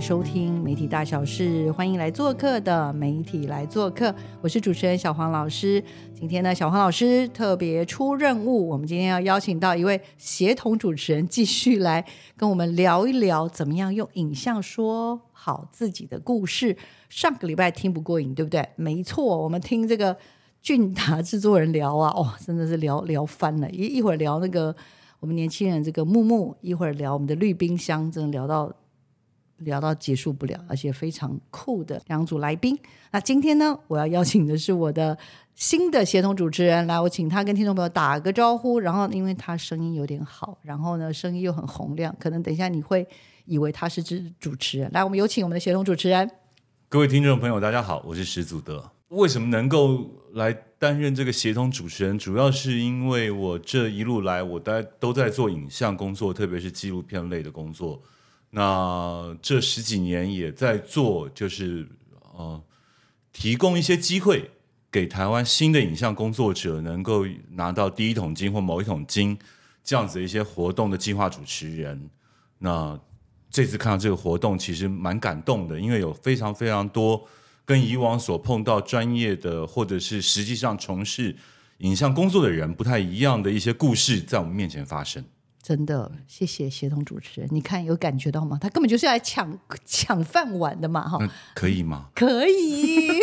收听媒体大小事，欢迎来做客的媒体来做客，我是主持人小黄老师。今天呢，小黄老师特别出任务，我们今天要邀请到一位协同主持人，继续来跟我们聊一聊，怎么样用影像说好自己的故事。上个礼拜听不过瘾，对不对？没错，我们听这个俊达制作人聊啊，哦，真的是聊聊翻了，一一会儿聊那个。我们年轻人这个木木一会儿聊我们的绿冰箱，真的聊到聊到结束不了，而且非常酷的两组来宾。那今天呢，我要邀请的是我的新的协同主持人，来，我请他跟听众朋友打个招呼。然后，因为他声音有点好，然后呢，声音又很洪亮，可能等一下你会以为他是主主持人。来，我们有请我们的协同主持人。各位听众朋友，大家好，我是石祖德。为什么能够来担任这个协同主持人？主要是因为我这一路来，我在都在做影像工作，特别是纪录片类的工作。那这十几年也在做，就是呃，提供一些机会给台湾新的影像工作者，能够拿到第一桶金或某一桶金这样子的一些活动的计划主持人。那这次看到这个活动，其实蛮感动的，因为有非常非常多。跟以往所碰到专业的，或者是实际上从事影像工作的人不太一样的一些故事，在我们面前发生。真的，谢谢协同主持人。你看有感觉到吗？他根本就是来抢抢饭碗的嘛！哈，可以吗？可以。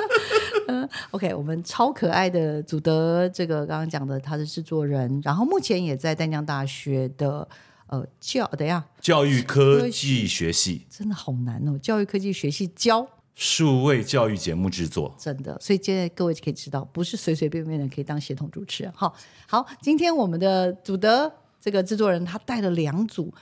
嗯，OK，我们超可爱的祖德，这个刚刚讲的他是制作人，然后目前也在淡江大学的呃教，等一下教育科技学系，真的好难哦！教育科技学系教。数位教育节目制作，真的，所以现在各位可以知道，不是随随便便的可以当协同主持人。好，好，今天我们的祖德这个制作人，他带了两组。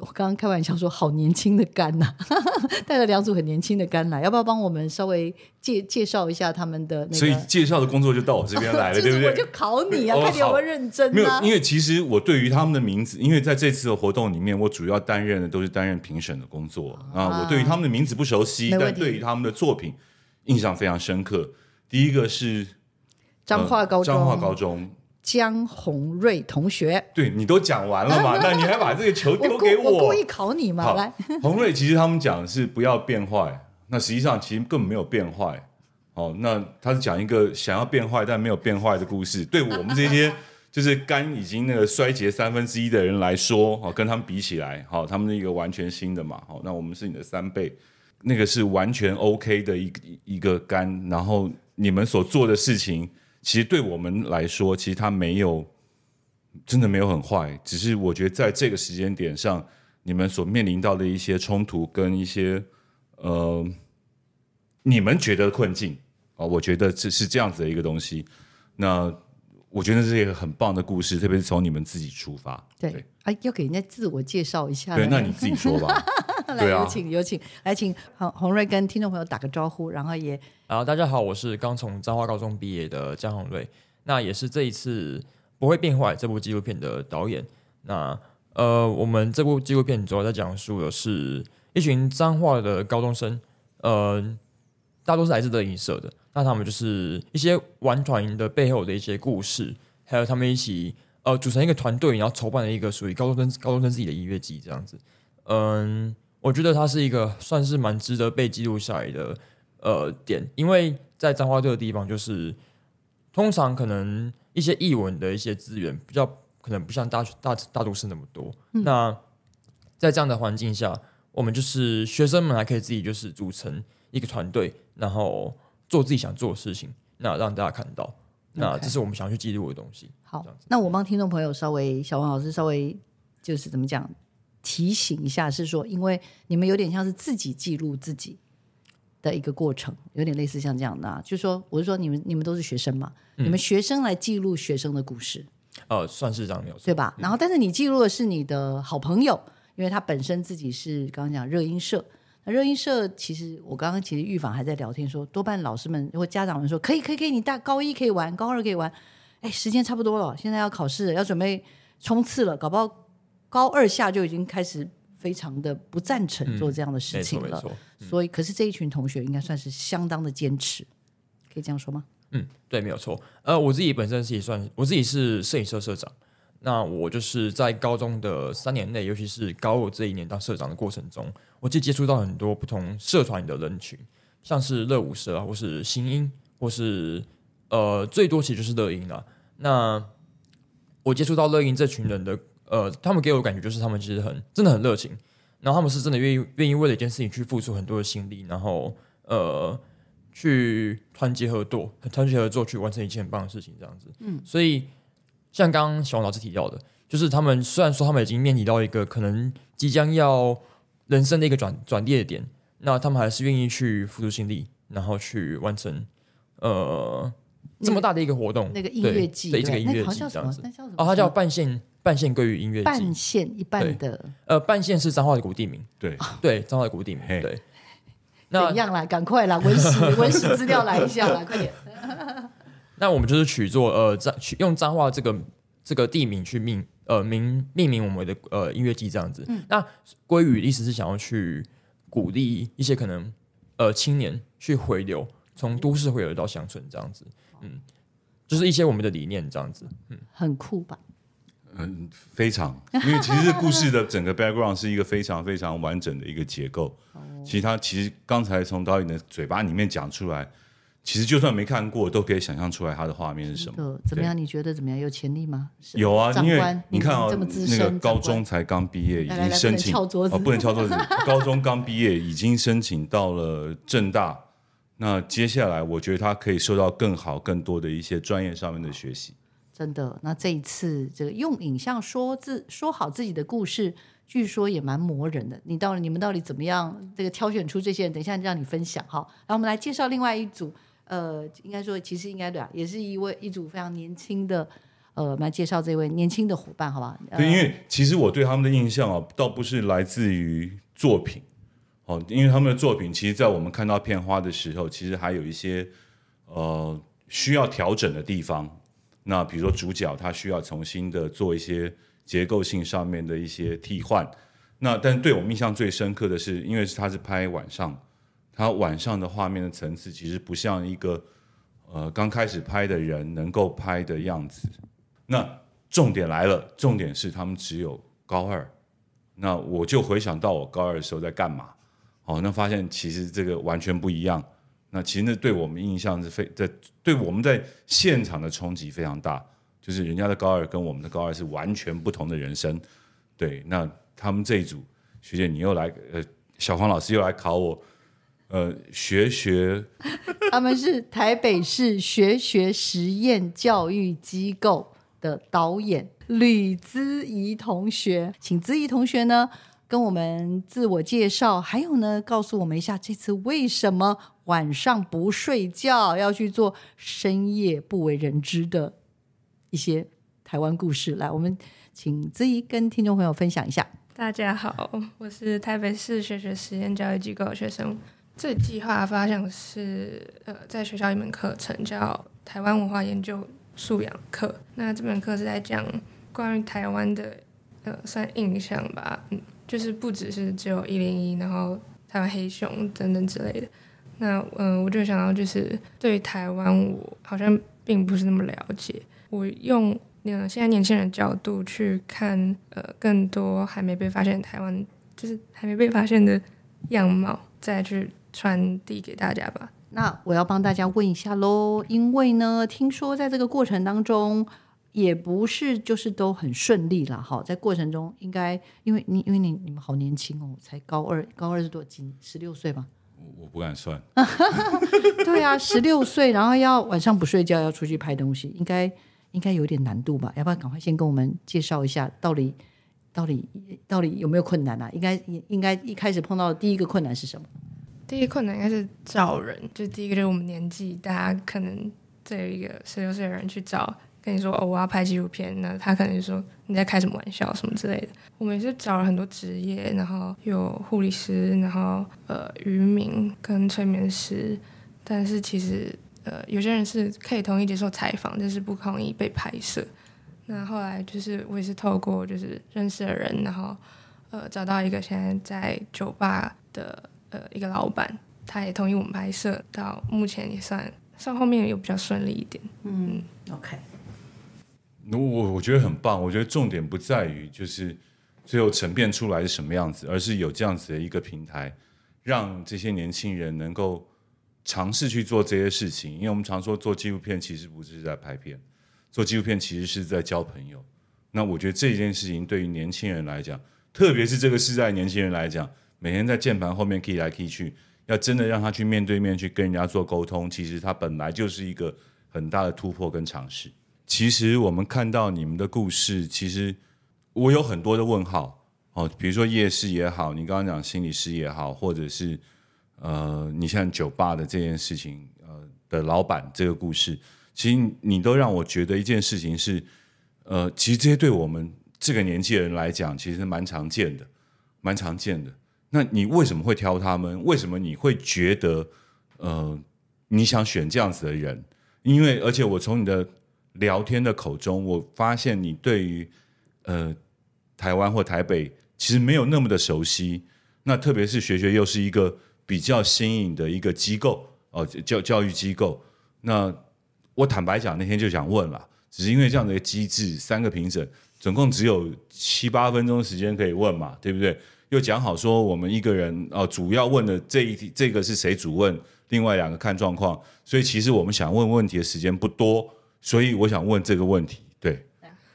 我刚刚开玩笑说，好年轻的肝呐，带了两组很年轻的肝来，要不要帮我们稍微介介绍一下他们的？所以介绍的工作就到我这边来了，对不对？我就考你啊，看你有没有认真。没有，因为其实我对于他们的名字，因为在这次的活动里面，我主要担任的都是担任评审的工作啊。我对于他们的名字不熟悉，但对于他们的作品印象非常深刻。第一个是彰化高中，彰化高中。江宏瑞同学，对你都讲完了嘛？那你还把这个球丢给我？我故意考你嘛？来，宏瑞其实他们讲是不要变坏，那实际上其实根本没有变坏。哦，那他是讲一个想要变坏但没有变坏的故事。对我们这些 就是肝已经那个衰竭三分之一的人来说，哦，跟他们比起来，好，他们是一个完全新的嘛。好，那我们是你的三倍，那个是完全 OK 的一一个肝，然后你们所做的事情。其实对我们来说，其实它没有真的没有很坏，只是我觉得在这个时间点上，你们所面临到的一些冲突跟一些呃，你们觉得困境啊，我觉得这是这样子的一个东西。那我觉得这是一个很棒的故事，特别是从你们自己出发。对，啊，要给人家自我介绍一下。对，那你自己说吧。来，有请有请，来请洪洪瑞跟听众朋友打个招呼，然后也，啊，大家好，我是刚从彰化高中毕业的江洪瑞，那也是这一次不会变坏这部纪录片的导演。那呃，我们这部纪录片主要在讲述的是一群彰化的高中生，呃，大多是来自德影社的，那他们就是一些玩团营的背后的一些故事，还有他们一起呃组成一个团队，然后筹办了一个属于高中生高中生自己的音乐季这样子，嗯。我觉得它是一个算是蛮值得被记录下来的呃点，因为在彰化这个地方，就是通常可能一些译文的一些资源比较可能不像大大大都市那么多。那在这样的环境下，我们就是学生们还可以自己就是组成一个团队，然后做自己想做的事情，那让大家看到。那这是我们想要去记录的东西。好，那我帮听众朋友稍微小王老师稍微就是怎么讲？提醒一下，是说因为你们有点像是自己记录自己的一个过程，有点类似像这样的、啊，就是说我是说你们你们都是学生嘛，你们学生来记录学生的故事，哦，算是这样没有错。对吧？然后但是你记录的是你的好朋友，因为他本身自己是刚刚讲热音社。那热音社其实我刚刚其实预防还在聊天说，多半老师们或家长们说可以可以可以，你大高一可以玩，高二可以玩，哎，时间差不多了，现在要考试了，要准备冲刺了，搞不好高二下就已经开始非常的不赞成做这样的事情了。所以，可是这一群同学应该算是相当的坚持，可以这样说吗？嗯，对，没有错。呃，我自己本身是也算，我自己是摄影社社长。那我就是在高中的三年内，尤其是高二这一年当社长的过程中，我就接触到很多不同社团的人群，像是乐舞社啊，或是新音，或是呃，最多其实就是乐音啦。那我接触到乐音这群人的，呃，他们给我的感觉就是他们其实很真的很热情，然后他们是真的愿意愿意为了一件事情去付出很多的心力，然后呃。去团结合作，团结合作去完成一件很棒的事情，这样子。嗯，所以像刚刚小王老师提到的，就是他们虽然说他们已经面临到一个可能即将要人生的一个转转捩点，那他们还是愿意去付出心力，然后去完成呃这么大的一个活动。那个音乐季，对，这个音乐那好季这样子像叫什么？。那叫什么？哦，它叫半线半线归于音乐半季。线一半的，呃，半线是彰化的古地名，对，对，彰化的古地名，对。那怎样啦？赶快啦，文史 文史资料来一下啦，快点。那我们就是取作呃用彰化这个这个地名去命呃名命名我们的呃音乐季这样子。那归语意思是想要去鼓励一些可能呃青年去回流，从都市回流到乡村这样子。嗯，就是一些我们的理念这样子。嗯很酷吧？嗯，非常，因为其实故事的整个 background 是一个非常非常完整的一个结构。其实他其实刚才从导演的嘴巴里面讲出来，其实就算没看过，都可以想象出来他的画面是什么。呃，怎么样？你觉得怎么样？有潜力吗？有啊，因为，你看哦这么资，那，个高中才刚毕业，已经申请不能敲桌子哦，不能敲桌子。高中刚毕业，已经申请到了正大。那接下来，我觉得他可以受到更好、更多的一些专业上面的学习。真的。那这一次这个用影像说自说好自己的故事，据说也蛮磨人的。你到底你们到底怎么样这个挑选出这些人？等一下让你分享哈。然后我们来介绍另外一组，呃，应该说其实应该对啊，也是一位一组非常年轻的，呃，我们来介绍这位年轻的伙伴，好吧？呃对，因为其实我对他们的印象啊，倒不是来自于作品，哦，因为他们的作品，其实，在我们看到片花的时候，其实还有一些呃需要调整的地方。那比如说主角他需要重新的做一些结构性上面的一些替换。那但对我印象最深刻的是，因为他是拍晚上，他晚上的画面的层次其实不像一个呃刚开始拍的人能够拍的样子。那重点来了，重点是他们只有高二。那我就回想到我高二的时候在干嘛，哦，那发现其实这个完全不一样。那其实那对我们印象是非在对我们在现场的冲击非常大，就是人家的高二跟我们的高二是完全不同的人生。对，那他们这一组学姐，你又来呃，小黄老师又来考我，呃，学学 他们是台北市学学实验教育机构的导演吕姿怡同学，请姿怡同学呢跟我们自我介绍，还有呢告诉我们一下这次为什么晚上不睡觉，要去做深夜不为人知的一些台湾故事。来，我们请子怡跟听众朋友分享一下。大家好，我是台北市学学实验教育机构的学生。这计划发想是，呃，在学校一门课程叫台湾文化研究素养课。那这门课是在讲关于台湾的，呃，算印象吧，嗯，就是不只是只有一零一，然后台湾黑熊等等之类的。那嗯、我就想到，就是对台湾，我好像并不是那么了解。我用呃现在年轻人的角度去看，呃，更多还没被发现的台湾，就是还没被发现的样貌，再去传递给大家吧。那我要帮大家问一下喽，因为呢，听说在这个过程当中，也不是就是都很顺利啦。哈，在过程中应该，因为你因为你你们好年轻哦，才高二，高二是多几十六岁吧？我不敢算，对啊，十六岁，然后要晚上不睡觉，要出去拍东西，应该应该有点难度吧？要不要赶快先跟我们介绍一下，到底到底到底有没有困难啊？应该应该一开始碰到的第一个困难是什么？第一个困难应该是找人，就第一个就是我们年纪，大家可能这有一个十六岁的人去找，跟你说哦我要拍纪录片，那他可能就说你在开什么玩笑什么之类的。我们也是找了很多职业，然后有护理师，然后呃渔民跟催眠师，但是其实呃有些人是可以同意接受采访，但是不同意被拍摄。那后来就是我也是透过就是认识的人，然后呃找到一个现在在酒吧的呃一个老板，他也同意我们拍摄，到目前也算算后面有比较顺利一点。嗯，OK，我我我觉得很棒，我觉得重点不在于就是最后沉淀出来是什么样子，而是有这样子的一个平台，让这些年轻人能够尝试去做这些事情。因为我们常说做纪录片其实不是在拍片，做纪录片其实是在交朋友。那我觉得这件事情对于年轻人来讲，特别是这个时代年轻人来讲，每天在键盘后面 key 来 key 去，要真的让他去面对面去跟人家做沟通，其实他本来就是一个很大的突破跟尝试。其实我们看到你们的故事，其实我有很多的问号哦，比如说夜市也好，你刚刚讲心理师也好，或者是呃，你像酒吧的这件事情，呃的老板这个故事，其实你都让我觉得一件事情是，呃，其实这些对我们这个年纪的人来讲，其实蛮常见的，蛮常见的。那你为什么会挑他们？为什么你会觉得呃，你想选这样子的人？因为而且我从你的聊天的口中，我发现你对于呃台湾或台北其实没有那么的熟悉。那特别是学学又是一个比较新颖的一个机构哦、教教育机构。那我坦白讲，那天就想问了，只是因为这样的一个机制，三个评审总共只有七八分钟时间可以问嘛，对不对？又讲好说我们一个人哦、主要问的这一这个是谁主问，另外两个看状况。所以其实我们想问问题的时间不多，所以我想问这个问题，对。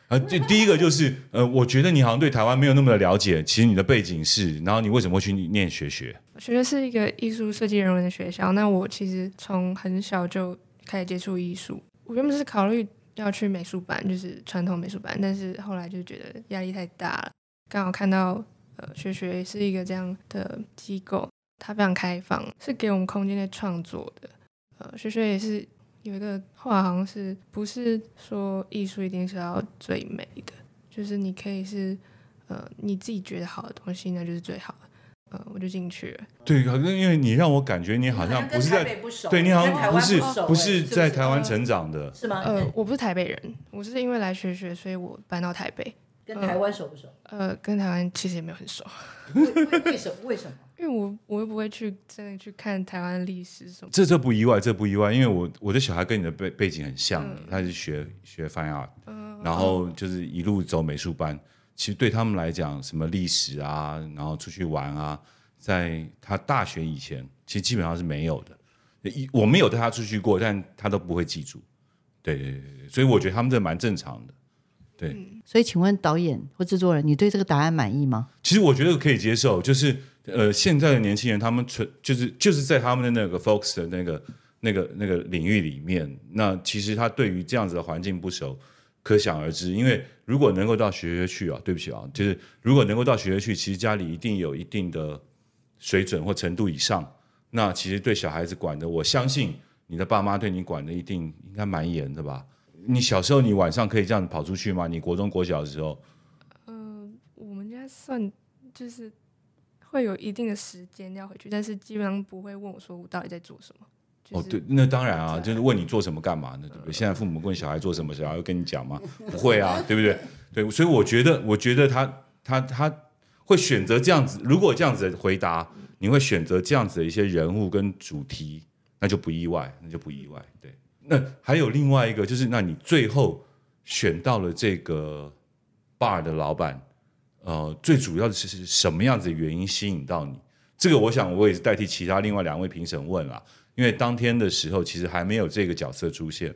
啊，这第一个就是，呃，我觉得你好像对台湾没有那么的了解。其实你的背景是，然后你为什么会去念学学？学学是一个艺术设计人文的学校，那我其实从很小就开始接触艺术。我原本是考虑要去美术班，就是传统美术班，但是后来就觉得压力太大了。刚好看到呃学学是一个这样的机构，它非常开放，是给我们空间的创作的。呃，学学也是有一个话，好像是不是说艺术一定是要最美的，就是你可以是呃你自己觉得好的东西，那就是最好的。呃，我就进去了。对，好像因为你让我感觉你好像不是在，不对你好跟台湾像不是熟不是欸在台湾成长的。是吗？呃，我不是台北人，我是因为来学学，所以我搬到台北。跟台湾熟不熟？呃，跟台湾其实也没有很熟，为什么？为什么？因为我我又不会去真的去看台湾的历史什么。这这不意外，这不意外，因为我我的小孩跟你的背背景很像，嗯他是学学 fine art，、然后就是一路走美术班。其实对他们来讲，什么历史啊，然后出去玩啊，在他大学以前，其实基本上是没有的。一我没有带他出去过，但他都不会记住。对对对对，所以我觉得他们这蛮正常的。对，所以，请问导演或制作人，你对这个答案满意吗？其实我觉得可以接受，就是呃，现在的年轻人他们纯就是就是在他们的那个 focus 的那个那个那个领域里面，那其实他对于这样子的环境不熟，可想而知。因为如果能够到学学去啊，对不起啊，就是如果能够到学学去，其实家里一定有一定的水准或程度以上，那其实对小孩子管的，我相信你的爸妈对你管的一定应该蛮严的吧。你小时候，你晚上可以这样子跑出去吗？你国中、国小的时候，嗯我们家算就是会有一定的时间要回去，但是基本上不会问我说我到底在做什么。就是、哦，对，那当然啊，就是问你做什么干嘛呢，对不对？现在父母问小孩做什么，小孩会跟你讲吗？不会啊，对不对？对，所以我觉得，我觉得他他他会选择这样子，如果这样子的回答，你会选择这样子的一些人物跟主题，那就不意外，那就不意外。对，那还有另外一个，就是那你最后选到了这个 bar 的老板，呃，最主要的是是什么样子的原因吸引到你？这个我想我也是代替其他另外两位评审问啦，因为当天的时候其实还没有这个角色出现。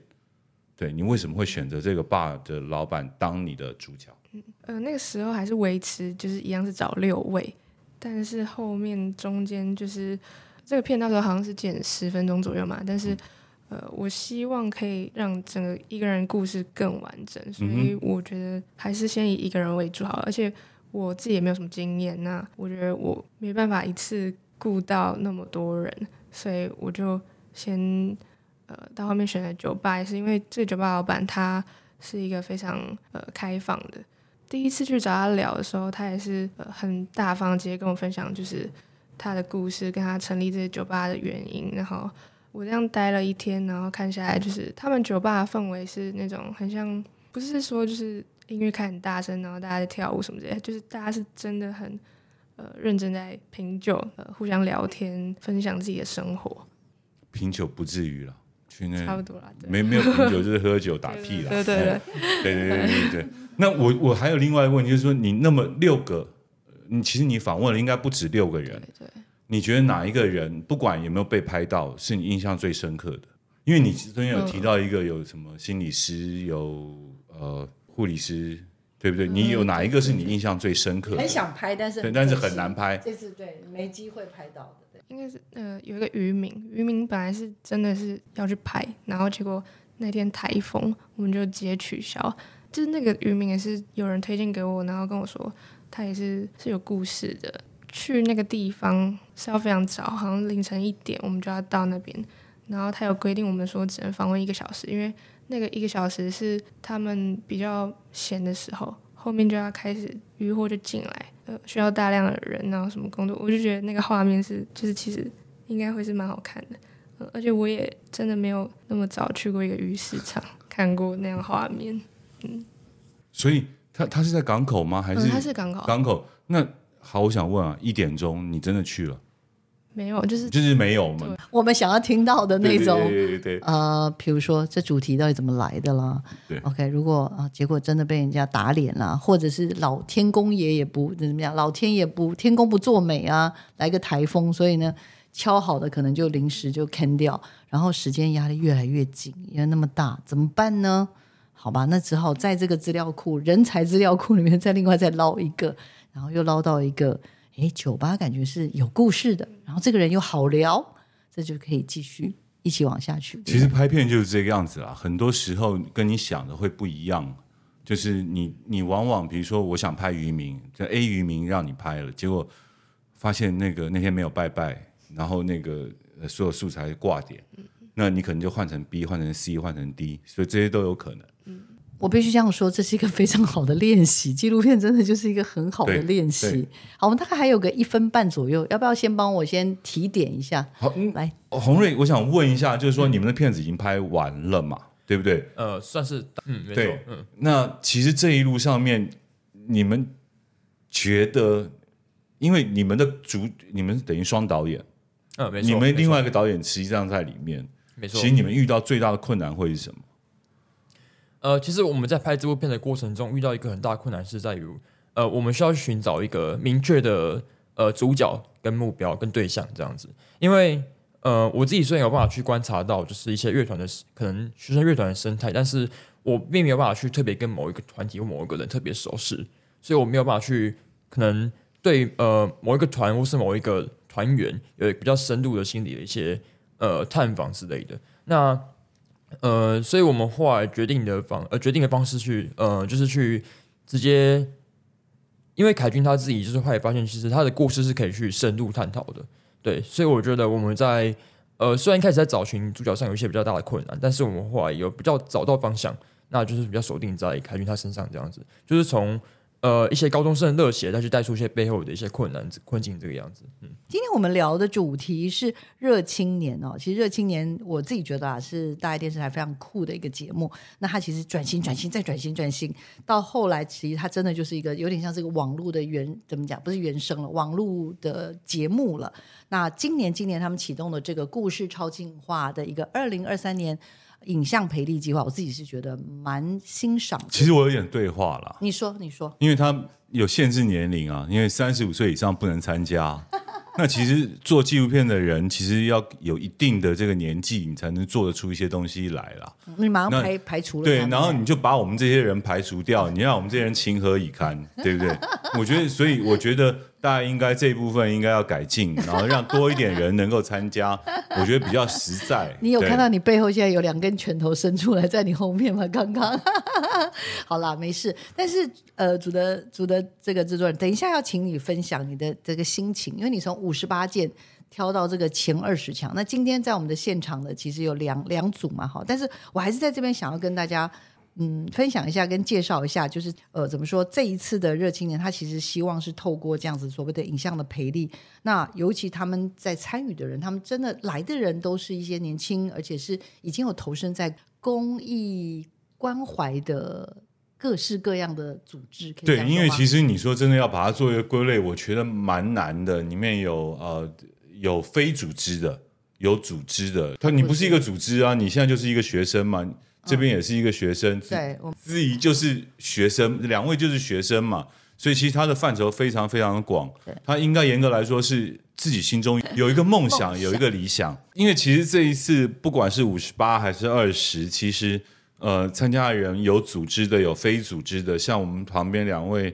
对你为什么会选择这个 bar 的老板当你的主角？嗯呃，那个时候还是维持就是一样是找六位，但是后面中间就是这个片到时候好像是剪十分钟左右嘛，但是呃，我希望可以让整个一个人故事更完整，所以我觉得还是先以一个人为主好了，而且我自己也没有什么经验，那我觉得我没办法一次顾到那么多人，所以我就先呃到后面选了酒吧，也是因为这个酒吧老板他是一个非常呃开放的。第一次去找他聊的时候，他也是呃很大方，直接跟我分享就是他的故事，跟他成立这些酒吧的原因。然后我这样待了一天，然后看下来，就是他们酒吧的氛围是那种很像，不是说就是音乐开很大声，然后大家在跳舞什么之类的，就是大家是真的很呃认真在品酒，呃互相聊天，分享自己的生活，品酒不至于了，去那差不多啦。对没没有品酒就是喝酒打屁了。对 对对，对对对对对。那我我还有另外一个问题，就是说你那么六个，你其实你访问了应该不止六个人，对你觉得哪一个人不管有没有被拍到，是你印象最深刻的？因为你昨天有提到一个有什么心理师，有呃护理师，对不对？你有哪一个是你印象最深刻的？很想拍，但是对，但是很难拍。这次对没机会拍到的。对应该是呃有一个渔民，渔民本来是真的是要去拍，然后结果那天台风，我们就直接取消。就是那个渔民也是有人推荐给我，然后跟我说他也是是有故事的。去那个地方是要非常早，好像凌晨一点我们就要到那边，然后他有规定我们说只能访问一个小时，因为那个一个小时是他们比较闲的时候，后面就要开始渔获就进来，呃，需要大量的人，然后什么工作，我就觉得那个画面是就是其实应该会是蛮好看的，呃，而且我也真的没有那么早去过一个鱼市场看过那样画面，嗯所以他他是在港口吗？还嗯，是它是港口，港口？那好，我想问啊，一点钟你真的去了？没有，就是就是没有嘛？我们想要听到的那种，对对对对对呃，比如说这主题到底怎么来的啦？对，OK，如果啊，结果真的被人家打脸啦，或者是老天公爷也不怎么样，老天爷不天公不作美啊，来个台风，所以呢，敲好的可能就临时就 can 掉，然后时间压力越来越紧，因为那么大，怎么办呢？好吧，那只好在这个资料库、人才资料库里面再另外再捞一个，然后又捞到一个，诶，酒吧感觉是有故事的，然后这个人又好聊，这就可以继续一起往下去。其实拍片就是这个样子啦，很多时候跟你想的会不一样。就是你你往往比如说我想拍渔民，这 A 渔民让你拍了，结果发现那个那天没有拜拜，然后那个呃所有素材挂点，那你可能就换成 B，换成 C，换成 D，所以这些都有可能。我必须这样说，这是一个非常好的练习。纪录片真的就是一个很好的练习。好，我们大概还有个一分半左右，要不要先帮我先提点一下？好，嗯，来，洪瑞，我想问一下，就是说你们的片子已经拍完了嘛？对不对？呃，算是嗯，没错对，嗯，那其实这一路上面，你们觉得，因为你们的主，你们等于双导演，呃，没错，你们另外一个导演实际上在里面，没错，其实你们遇到最大的困难会是什么？呃，其实我们在拍这部片的过程中，遇到一个很大的困难是在于，呃，我们需要去寻找一个明确的呃主角跟目标跟对象这样子。因为呃，我自己虽然有办法去观察到，就是一些乐团的可能学生乐团的生态，但是我并没有办法去特别跟某一个团体或某一个人特别熟识，所以我没有办法去可能对呃某一个团或是某一个团员有比较深度的心理的一些呃探访之类的。那呃，所以我们后来决定的方呃决定的方式去呃，就是去直接，因为凯军他自己就是后来发现，其实他的故事是可以去深入探讨的，对，所以我觉得我们在呃虽然一开始在找寻主角上有一些比较大的困难，但是我们后来有比较找到方向，那就是比较锁定在凯军他身上这样子，就是从呃一些高中生的热血，再去带出一些背后的一些困难困境这个样子，嗯。今天我们聊的主题是热青年哦。其实热青年，我自己觉得啊，是大爱电视台非常酷的一个节目。那它其实转型、转型再转型、转型，到后来其实它真的就是一个有点像是一个网络的原怎么讲？不是原生了，网络的节目了。那今年，今年他们启动的这个故事超进化的一个二零二三年影像培力计划，我自己是觉得蛮欣赏的。其实我有点对话了，你说，你说，因为他有限制年龄啊，因为三十五岁以上不能参加。那其实做纪录片的人，其实要有一定的这个年纪，你才能做得出一些东西来啦。你马上排排除了对，然后你就把我们这些人排除掉，你让我们这些人情何以堪，对不对？我觉得，所以我觉得大家应该这一部分应该要改进，然后让多一点人能够参加，我觉得比较实在。你有看到你背后现在有两根拳头伸出来在你后面吗？刚刚 好啦，没事。但是呃，主的主的这个制作人，等一下要请你分享你的这个心情，因为你从五十八件挑到这个前二十强。那今天在我们的现场的其实有两两组嘛，哈。但是我还是在这边想要跟大家嗯分享一下，跟介绍一下，就是呃怎么说这一次的热青年，他其实希望是透过这样子所谓的影像的培力，那尤其他们在参与的人，他们真的来的人都是一些年轻，而且是已经有投身在公益关怀的各式各样的组织。可以对，因为其实你说真的要把它做一个归类，我觉得蛮难的。里面有呃有非组织的，有组织的。他你不是一个组织啊，你现在就是一个学生嘛，这边也是一个学生，对，我司仪就是学生，两位就是学生嘛，所以其实他的范畴非常非常的广对。他应该严格来说是自己心中有一个梦想，梦想有一个理想。因为其实这一次不管是五十八还是二十，其实呃参加的人有组织的，有非组织的，像我们旁边两位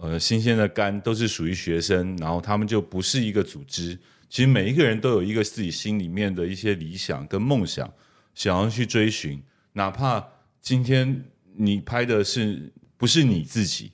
呃新鲜的肝都是属于学生，然后他们就不是一个组织。其实每一个人都有一个自己心里面的一些理想跟梦想，想要去追寻。哪怕今天你拍的是不是你自己，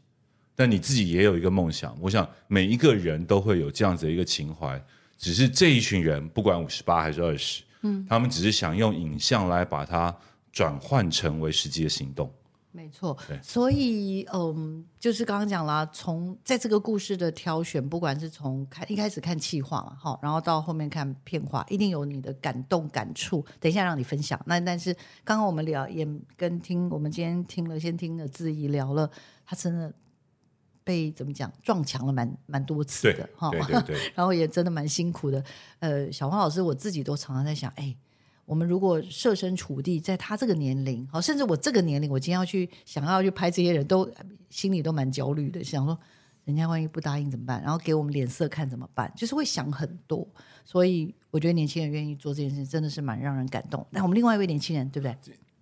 但你自己也有一个梦想。我想每一个人都会有这样子的一个情怀，只是这一群人不管五十八还是二十，嗯，他们只是想用影像来把它转换成为实际的行动。没错，所以嗯，就是刚刚讲了，从在这个故事的挑选，不管是从看一开始看气化嘛，哈，然后到后面看片化，一定有你的感动感触。等一下让你分享。那但是刚刚我们聊也跟听，我们今天听了先听了志怡聊了，他真的被怎么讲撞墙了蛮蛮多次的哈，对对对，然后也真的蛮辛苦的。呃，小黄老师，我自己都常常在想，哎，我们如果设身处地在他这个年龄，好，甚至我这个年龄，我今天要去想要去拍这些人都心里都蛮焦虑的，想说人家万一不答应怎么办？然后给我们脸色看怎么办？就是会想很多。所以我觉得年轻人愿意做这件事，真的是蛮让人感动。那我们另外一位年轻人，对不对？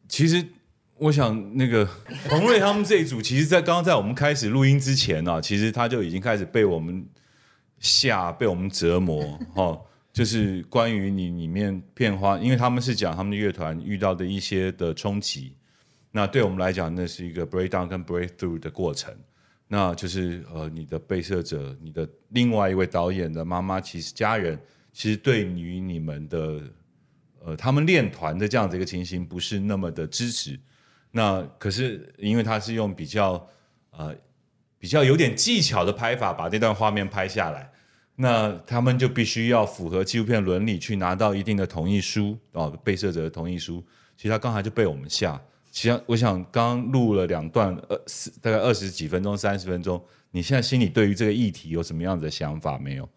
其实我想那个 彭瑞他们这一组，其实，在刚刚在我们开始录音之前呢、其实他就已经开始被我们吓，被我们折磨，哈、就是关于你里面片花，因为他们是讲他们的乐团遇到的一些的冲击，那对我们来讲，那是一个 breakdown 跟 breakthrough 的过程。那就是呃，你的被摄者，你的另外一位导演的妈妈，其实家人其实对于你们的呃，他们练团的这样子一个情形不是那么的支持。那可是因为他是用比较呃比较有点技巧的拍法把这段画面拍下来，那他们就必须要符合纪录片伦理去拿到一定的同意书哦，被摄者的同意书。其实他刚才就被我们吓。其实我想刚录了两段，呃，四大概二十几分钟、三十分钟，你现在心里对于这个议题有什么样的想法没有？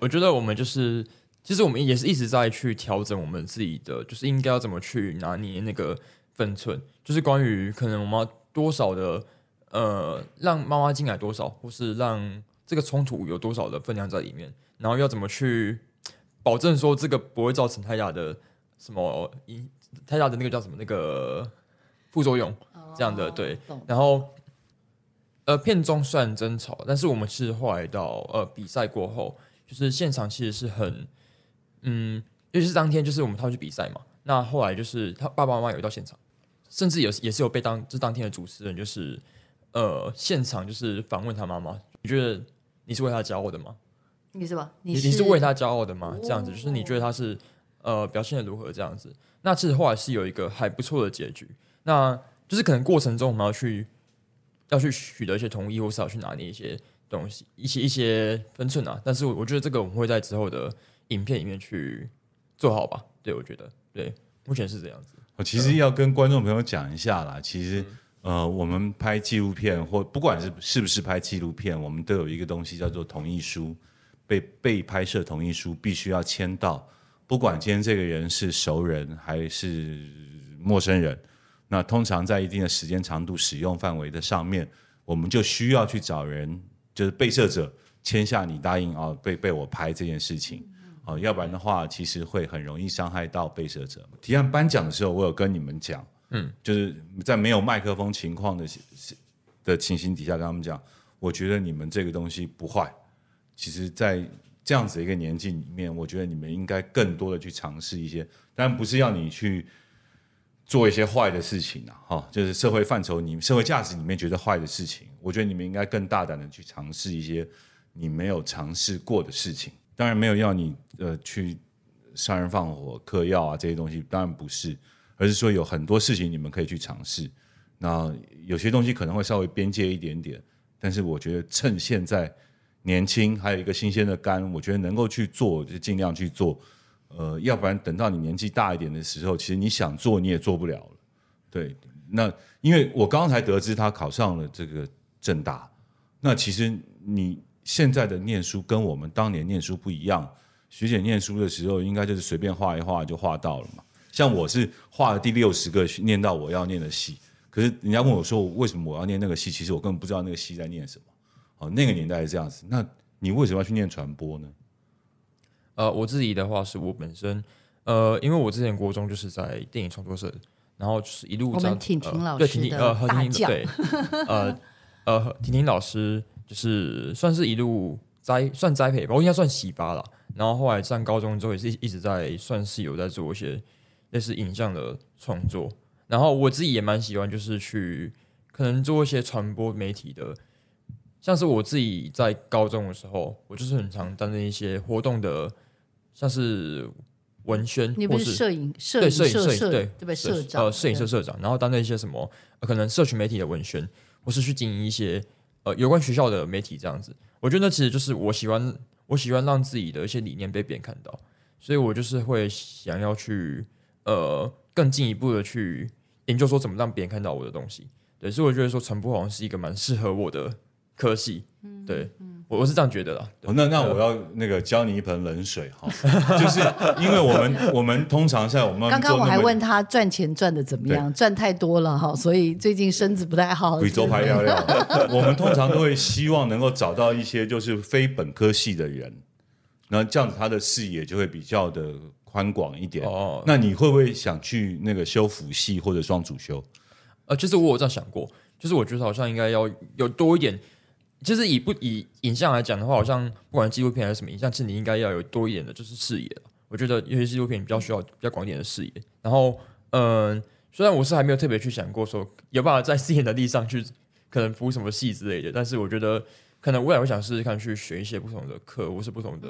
我觉得我们就是，其实我们也是一直在去调整我们自己的，就是应该要怎么去拿捏那个分寸，就是关于可能我们要多少的呃，让妈妈进来多少，或是让这个冲突有多少的分量在里面，然后要怎么去保证说这个不会造成太大的什么影太大的那个叫什么那个副作用，这样的对。然后呃，片中虽然争吵，但是我们是后来到呃比赛过后，就是现场其实是很嗯，尤其是当天就是我们他要去比赛嘛，那后来就是他爸爸妈妈有到现场，甚至有也是有被当这当天的主持人就是呃现场就是访问他妈妈，你觉得你是为他骄傲的吗？你是吧？你你你是为他骄傲的吗？这样子就是你觉得他是呃表现的如何这样子？那其实后来是有一个还不错的结局，那就是可能过程中我们要去要去取得一些同意，或是要去拿捏一些东西，一些一些分寸啊。但是我我觉得这个我们会在之后的影片里面去做好吧。对，我觉得对，目前是这样子。我其实要跟观众朋友讲一下啦，其实呃，我们拍纪录片或不管是是不是拍纪录片，我们都有一个东西叫做同意书，被被拍摄同意书必须要签到，不管今天这个人是熟人还是陌生人，那通常在一定的时间长度使用范围的上面，我们就需要去找人，就是被摄者签下你答应啊，被被我拍这件事情。哦，要不然的话，其实会很容易伤害到被摄者。提案颁奖的时候，我有跟你们讲，嗯，就是在没有麦克风情况的的情形底下，跟他们讲，我觉得你们这个东西不坏。其实，在这样子一个年纪里面，我觉得你们应该更多的去尝试一些，当然不是要你去做一些坏的事情啊，哈，就是社会范畴、你社会价值里面觉得坏的事情，我觉得你们应该更大胆的去尝试一些你没有尝试过的事情。当然没有要你呃去杀人放火、嗑药啊这些东西，当然不是，而是说有很多事情你们可以去尝试。那有些东西可能会稍微边界一点点，但是我觉得趁现在年轻，还有一个新鲜的肝，我觉得能够去做就尽量去做。呃，要不然等到你年纪大一点的时候，其实你想做你也做不了了。对，那因为我刚才得知他考上了这个正大，那其实你现在的念书跟我们当年念书不一样。学姐念书的时候，应该就是随便画一画就画到了嘛。像我是画了第六十个念到我要念的戏，可是人家问我说为什么我要念那个戏，其实我根本不知道那个戏在念什么。哦，那个年代是这样子，那你为什么要去念传播呢？呃，我自己的话是我本身，呃，因为我之前国中就是在电影创作社，然后就是一路我这样们婷婷呃对老师的婷婷呃和大将婷婷对，呃呃婷婷老师就是算是一路栽算栽培吧，我应该算启发了。然后后来上高中之后也是一直在算是有在做一些类似影像的创作，然后我自己也蛮喜欢就是去可能做一些传播媒体的。像是我自己在高中的时候，我就是很常担任一些活动的，像是文宣，你不或是摄影摄对摄影摄影对对不对？社长呃摄影社社长，然后担任一些什么、呃可能社群媒体的文宣，或是去经营一些呃有关学校的媒体这样子。我觉得那其实就是我喜欢我喜欢让自己的一些理念被别人看到，所以我就是会想要去呃更进一步的去研究说怎么让别人看到我的东西。对，所以我觉得说传播好像是一个蛮适合我的科系。对，我我是这样觉得啦。哦，那那我要那个浇你一盆冷水哈，就是因为我们 我们通常在我们刚刚我还问他赚钱赚的怎么样，赚太多了哈，所以最近身子不太好。贵州牌料料，我们通常都会希望能够找到一些就是非本科系的人，那这样子他的视野就会比较的宽广一点。哦那你会不会想去那个修辅系或者双主修？呃，其实我有这样想过，就是我觉得好像应该要有多一点，就是以不以影像来讲的话，好像不管纪录片还是什么影像，其实你应该要有多一点的就是视野了我觉得有些纪录片比较需要比较广一点的视野。然后，嗯、虽然我是还没有特别去想过说有办法在自己的能力上去可能服什么系之类的，但是我觉得可能未来会想试试看去学一些不同的课或是不同的，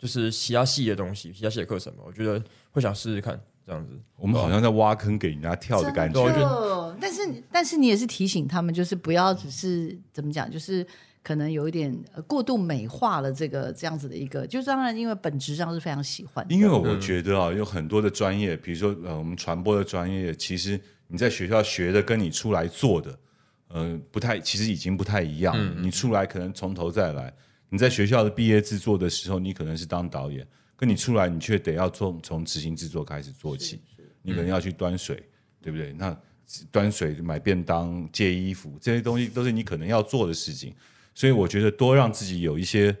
就是其他系的东西，其他系的课程嘛。我觉得会想试试看这样子。我们好像在挖坑给人家跳的感觉。但是但是你也是提醒他们，就是不要只是怎么讲，就是可能有一点呃过度美化了这个这样子的一个，就当然因为本质上是非常喜欢的，因为我觉得啊，有很多的专业，比如说呃，我们传播的专业，其实你在学校学的，跟你出来做的，呃，不太，其实已经不太一样。你出来可能从头再来。你在学校的毕业制作的时候，你可能是当导演，可你出来，你却得要从从执行制作开始做起。你可能要去端水，对不对？那端水、买便当、借衣服这些东西，都是你可能要做的事情。所以我觉得多让自己有一些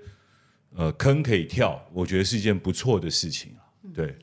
呃坑可以跳，我觉得是一件不错的事情啊。对，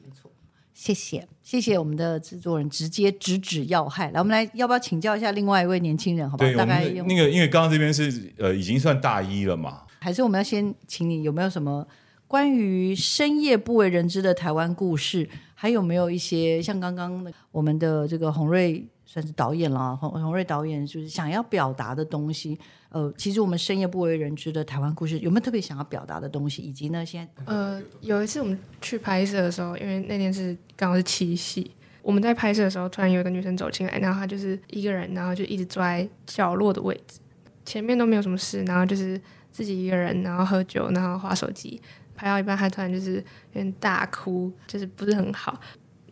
谢谢谢谢我们的制作人直接直指要害。来，我们来要不要请教一下另外一位年轻人，好不好？对，大概那个，因为刚刚这边是呃已经算大一了嘛，还是我们要先请你有没有什么关于深夜不为人知的台湾故事？还有没有一些像刚刚那我们的这个洪瑞算是导演了，洪洪瑞导演就是想要表达的东西？呃，其实我们深夜不为人知的台湾故事有没有特别想要表达的东西？以及呢，现在呃，有一次我们去拍摄的时候，因为那天是刚好是七夕，我们在拍摄的时候，突然有一个女生走进来，然后她就是一个人，然后就一直坐在角落的位置，前面都没有什么事，然后就是自己一个人，然后喝酒，然后划手机，拍到一半，他突然就是有点大哭，就是不是很好。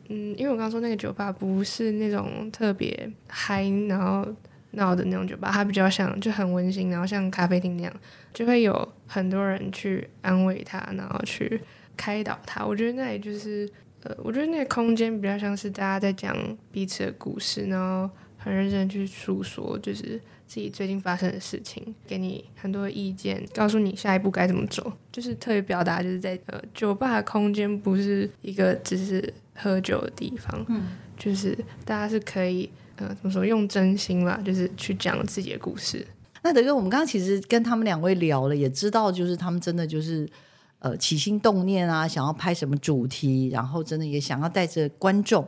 嗯，因为我刚刚说那个酒吧不是那种特别嗨，然后闹的那种酒吧，它比较像就很温馨，然后像咖啡厅那样，就会有很多人去安慰他，然后去开导他。我觉得那里就是，呃，我觉得那个空间比较像是大家在讲彼此的故事，然后很认真去诉说，就是自己最近发生的事情，给你很多意见，告诉你下一步该怎么走。就是特别表达，就是在呃酒吧的空间不是一个只是喝酒的地方，嗯，就是大家是可以呃怎么说用真心吧，就是去讲自己的故事。那德哥，我们刚刚其实跟他们两位聊了，也知道就是他们真的就是呃起心动念啊，想要拍什么主题，然后真的也想要带着观众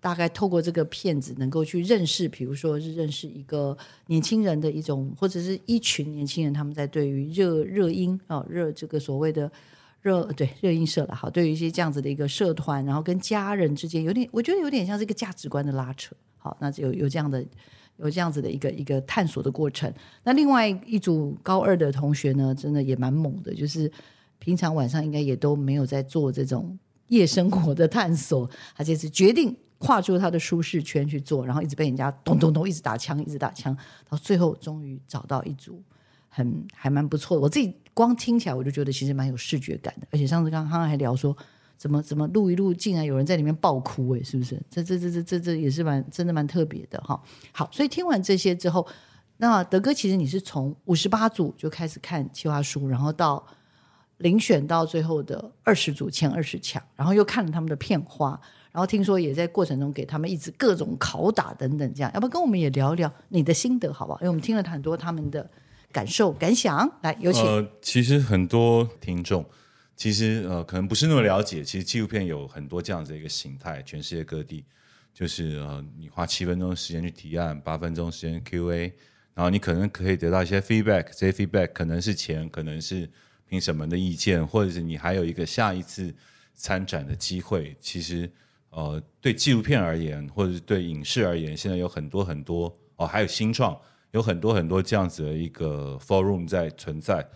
大概透过这个片子能够去认识，比如说是认识一个年轻人的一种，或者是一群年轻人他们在对于热热音啊热这个所谓的热对热音社了，好，对于一些这样子的一个社团，然后跟家人之间有点，我觉得有点像是一个价值观的拉扯。好，那有有这样的有这样子的一个一个探索的过程。那另外一组高二的同学呢，真的也蛮猛的，就是平常晚上应该也都没有在做这种夜生活的探索，他这次决定跨出他的舒适圈去做，然后一直被人家咚咚咚一直打枪，一直打枪，到最后终于找到一组很还蛮不错的。我自己光听起来我就觉得其实蛮有视觉感的，而且上次刚刚还聊说。怎么怎么录一录，竟然有人在里面爆哭哎，是不是？这这这这这这也是蛮真的蛮特别的哈。好，所以听完这些之后，那德哥其实你是从五十八组就开始看计划书，然后到遴选到最后的二十组前二十强，然后又看了他们的片花，然后听说也在过程中给他们一直各种拷打等等，这样要不要跟我们也聊聊你的心得好不好？因为我们听了很多他们的感受感想，来有请。呃，其实很多听众。其实呃，可能不是那么了解。其实纪录片有很多这样子的一个形态，全世界各地，就是呃，你花七分钟的时间去提案，八分钟时间 Q&A，然后你可能可以得到一些 feedback，这些 feedback 可能是钱，可能是评审们的意见，或者是你还有一个下一次参展的机会。其实呃，对纪录片而言，或者是对影视而言，现在有很多很多哦，还有新创，有很多很多这样子的一个 forum 在存在。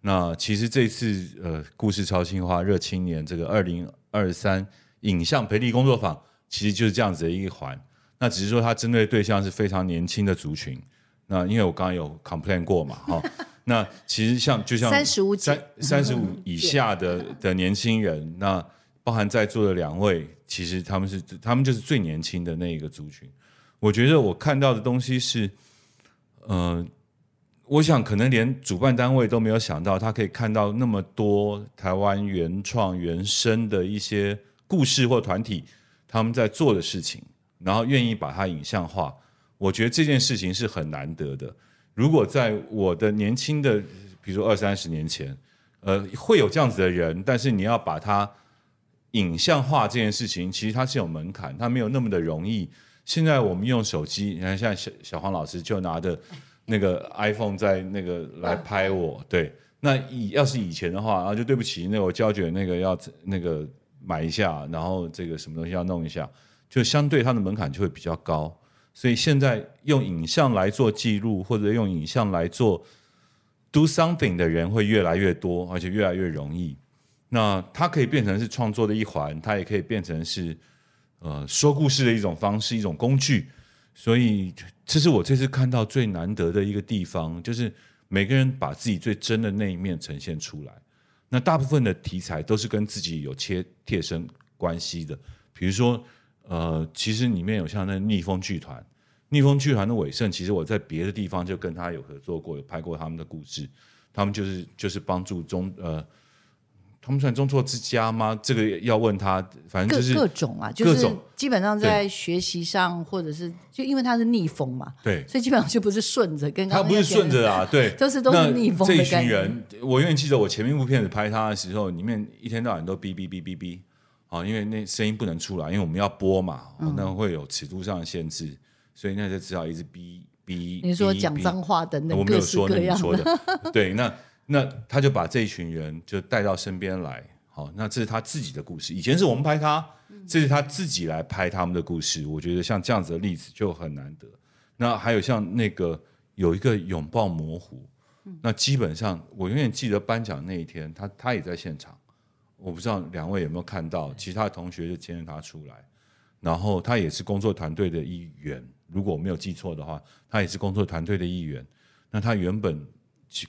那其实这次呃，故事超新化热青年这个二零二三影像培力工作坊，其实就是这样子的一环。那只是说它针对对象是非常年轻的族群。那因为我刚刚有 complain 过嘛，哈。那其实像就像三十五三三十五以下的 的年轻人，那包含在座的两位，其实他们是他们就是最年轻的那一个族群。我觉得我看到的东西是，呃。我想，可能连主办单位都没有想到，他可以看到那么多台湾原创原生的一些故事或团体他们在做的事情，然后愿意把它影像化。我觉得这件事情是很难得的。如果在我的年轻的，比如说二三十年前，呃，会有这样子的人，但是你要把它影像化这件事情，其实它是有门槛，它没有那么的容易。现在我们用手机，你看，现在小小黄老师就拿着。那个 iPhone 在那个来拍我，对，那以要是以前的话，然后就对不起，那我胶卷那个要那个买一下，然后这个什么东西要弄一下，就相对它的门槛就会比较高。所以现在用影像来做记录，或者用影像来做 do something 的人会越来越多，而且越来越容易。那它可以变成是创作的一环，它也可以变成是呃说故事的一种方式，一种工具。所以，这是我这次看到最难得的一个地方，就是每个人把自己最真的那一面呈现出来。那大部分的题材都是跟自己有切贴身关系的，比如说，呃，其实里面有像那逆风剧团，逆风剧团的尾盛，其实我在别的地方就跟他有合作过，有拍过他们的故事，他们就是就是帮助中呃。他们算中错之家吗？这个要问他，反正就是各种啊，就是基本上在学习上，或者是就因为他是逆风嘛，对，所以基本上就不是顺着跟他不是顺着啊，对，都是都是逆风。这一群人，我永远记得我前面一部片子拍他的时候，里面一天到晚都哔哔哔哔哔，啊，因为那声音不能出来，因为我们要播嘛，那会有尺度上的限制，所以那就只好一直哔哔。你说讲脏话等等，我没有说你说的，对，那。那他就把这一群人就带到身边来，好，那这是他自己的故事。以前是我们拍他，这是他自己来拍他们的故事。我觉得像这样子的例子就很难得。那还有像那个有一个拥抱模糊，那基本上我永远记得颁奖那一天，他他也在现场。我不知道两位有没有看到，其他的同学就牵着他出来，然后他也是工作团队的一员。如果我没有记错的话，他也是工作团队的一员。那他原本。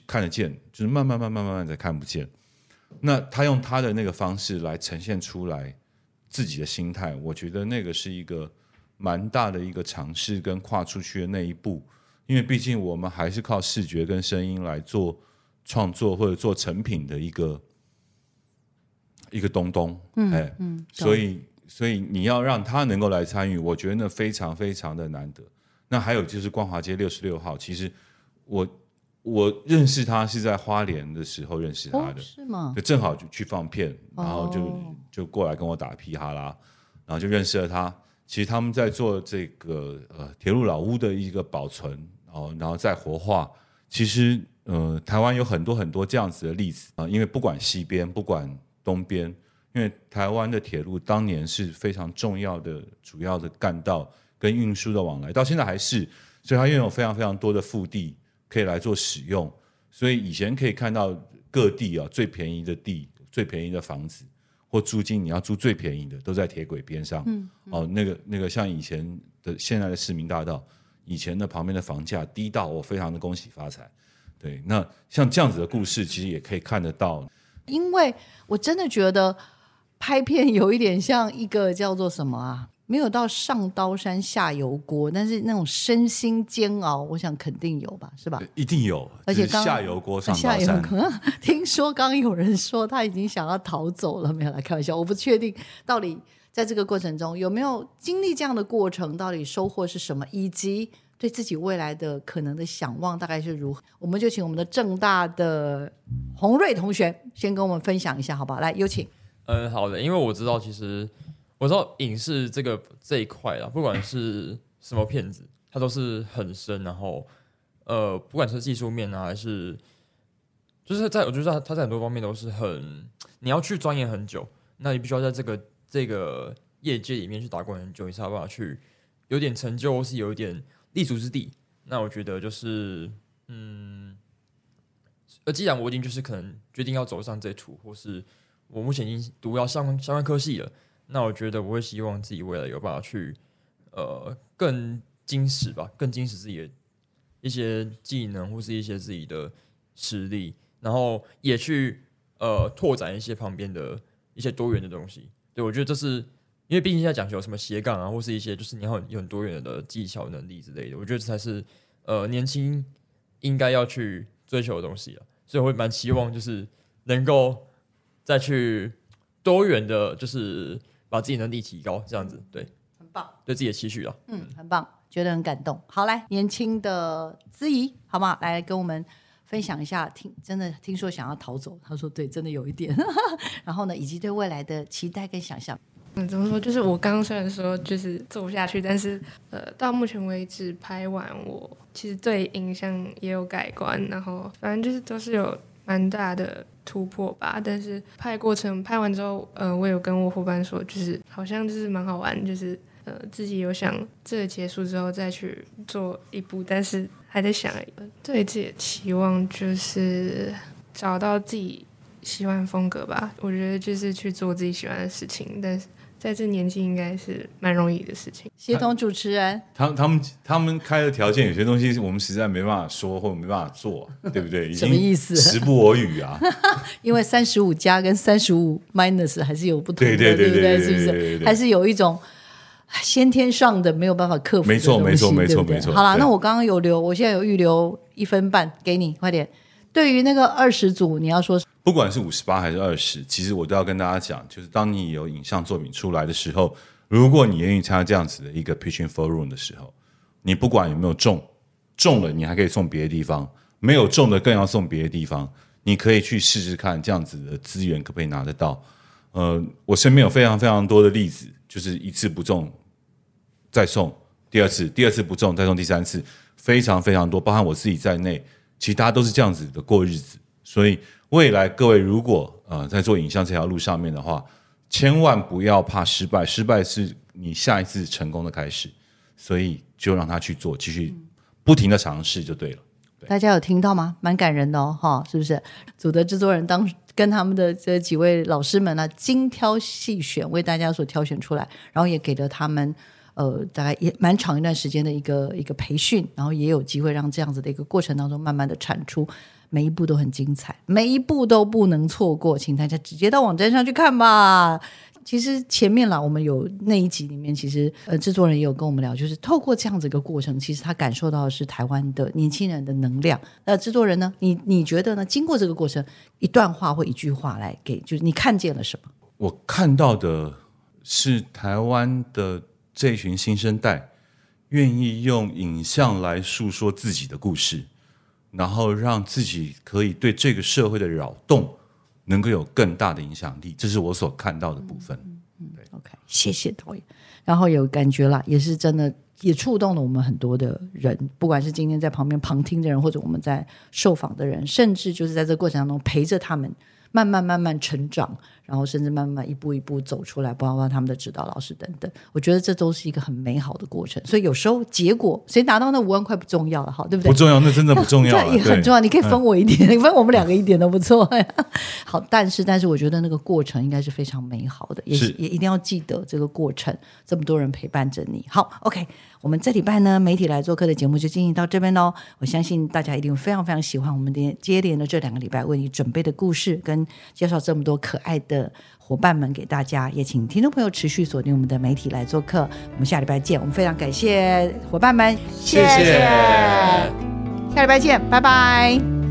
看得见，就是慢慢、慢慢、慢慢的看不见。那他用他的那个方式来呈现出来自己的心态，我觉得那个是一个蛮大的一个尝试跟跨出去的那一步。因为毕竟我们还是靠视觉跟声音来做创作或者做成品的一个一个东东。嗯，哎，嗯，所以所以你要让他能够来参与，我觉得那非常非常的难得。那还有就是光华街六十六号，其实我。我认识他是在花莲的时候认识他的，是吗？就正好就去放片，然后就就过来跟我打屁哈啦，然后就认识了他。其实他们在做这个呃铁路老屋的一个保存哦，然后再活化。其实呃，台湾有很多很多这样子的例子啊，因为不管西边，不管东边，因为台湾的铁路当年是非常重要的主要的干道跟运输的往来，到现在还是，所以它拥有非常非常多的腹地可以来做使用。所以以前可以看到各地啊最便宜的地、最便宜的房子或租金，你要租最便宜的都在铁轨边上。嗯，哦，那个那个像以前的现在的市民大道。以前的旁边的房价低到我非常的恭喜发财，对，那像这样子的故事其实也可以看得到。因为我真的觉得拍片有一点像一个叫做什么啊，没有到上刀山下油锅，但是那种身心煎熬，我想肯定有吧，是吧？一定有，而且下油锅上刀山。听说刚刚有人说他已经想要逃走了，没有来开玩笑，我不确定到底。在这个过程中，有没有经历这样的过程？到底收获是什么？以及对自己未来的可能的想望大概是如何？我们就请我们的正大的洪瑞同学先跟我们分享一下，好不好？来，有请。嗯，好的。因为我知道，其实我知道影视这个这一块啊，不管是什么片子，它都是很深。然后，呃，不管是技术面啊，还是就是在我觉得它在很多方面都是很你要去钻研很久。那你必须要在这个。这个业界里面去打工很久，你才有办法去有点成就，或是有一点立足之地。那我觉得就是，嗯，呃既然我已经就是可能决定要走上这途，或是我目前已经读要相关相关科系了，那我觉得我会希望自己未来有办法去呃更精实吧，更精实自己的一些技能或是一些自己的实力，然后也去呃拓展一些旁边的一些多元的东西。对，我觉得这是因为毕竟现在讲究什么斜杠啊，或是一些就是你要有很多元的技巧能力之类的，我觉得这才是呃年轻应该要去追求的东西啊。所以我会蛮期望就是能够再去多元的，就是把自己能力提高，这样子对，很棒，对自己的期许啊，嗯，很棒，觉得很感动。好，来年轻的资怡，好吗？来跟我们。分享一下，听真的听说想要逃走，他说对，真的有一点。然后呢，以及对未来的期待跟想象。嗯，怎么说？就是我刚刚虽然说就是做不下去，但是呃，到目前为止拍完，我其实对影像也有改观，然后反正就是都是有蛮大的突破吧。但是拍过程拍完之后，呃，我有跟我伙伴说，就是好像就是蛮好玩，就是呃，自己有想这结束之后再去做一部，但是。还在想，对自己的期望就是找到自己喜欢风格吧。我觉得就是去做自己喜欢的事情，但是在这年纪应该是蛮容易的事情。协同主持人，他他们他们开的条件，有些东西我们实在没办法说，或者没办法做，对不对？什么意思？时不我与啊！因为三十五加跟三十五 minus 还是有不同的，对对对，是不是？还是有一种。先天上的没有办法克服，没错没错没错没错。好了，那我刚刚有留，我现在有预留一分半给你，快点。对于那个二十组，你要说，不管是五十八还是二十，其实我都要跟大家讲，就是当你有影像作品出来的时候，如果你愿意参加这样子的一个 pitching for room 的时候，你不管有没有中，中了你还可以送别的地方，没有中的更要送别的地方。你可以去试试看，这样子的资源可不可以拿得到？呃，我身边有非常非常多的例子，就是一次不中。再送第二次，第二次不中，再送第三次，非常非常多，包含我自己在内，其实大家都是这样子的过日子。所以未来各位如果呃在做影像这条路上面的话，千万不要怕失败，失败是你下一次成功的开始。所以就让他去做，继续不停的尝试就对了。大家有听到吗？蛮感人的哦，哈，是不是？组的制作人当跟他们的这几位老师们呢，精挑细选为大家所挑选出来，然后也给了他们。呃，大概也蛮长一段时间的一个一个培训，然后也有机会让这样子的一个过程当中，慢慢的产出，每一步都很精彩，每一步都不能错过，请大家直接到网站上去看吧。其实前面啦，我们有那一集里面，其实呃制作人也有跟我们聊，就是透过这样子一个过程，其实他感受到的是台湾的年轻人的能量。那制作人呢，你你觉得呢？经过这个过程，一段话或一句话来给，就是你看见了什么？我看到的是台湾的。这群新生代愿意用影像来诉说自己的故事，然后让自己可以对这个社会的扰动能够有更大的影响力，这是我所看到的部分。对，OK，谢谢导演。然后有感觉啦，也是真的，也触动了我们很多的人，不管是今天在旁边旁听的人，或者我们在受访的人，甚至就是在这过程当中陪着他们慢慢慢慢成长，然后甚至慢慢一步一步走出来，包括他们的指导老师等等。我觉得这都是一个很美好的过程。所以有时候结果谁拿到那五万块不重要了，哈，对不对？不重要，那真的不重要 也很重要。你可以分我一点，你分我们两个一点都不错。好，但是但是我觉得那个过程应该是非常美好的，也也一定要记得这个过程，这么多人陪伴着你。好，OK，我们这礼拜呢媒体来做客的节目就进行到这边喽。我相信大家一定非常非常喜欢我们的接连的这两个礼拜为你准备的故事，跟介绍这么多可爱的伙伴们给大家。也请听众朋友持续锁定我们的媒体来做客。我们下礼拜见。我们非常感谢伙伴们，谢谢下礼拜见，拜拜。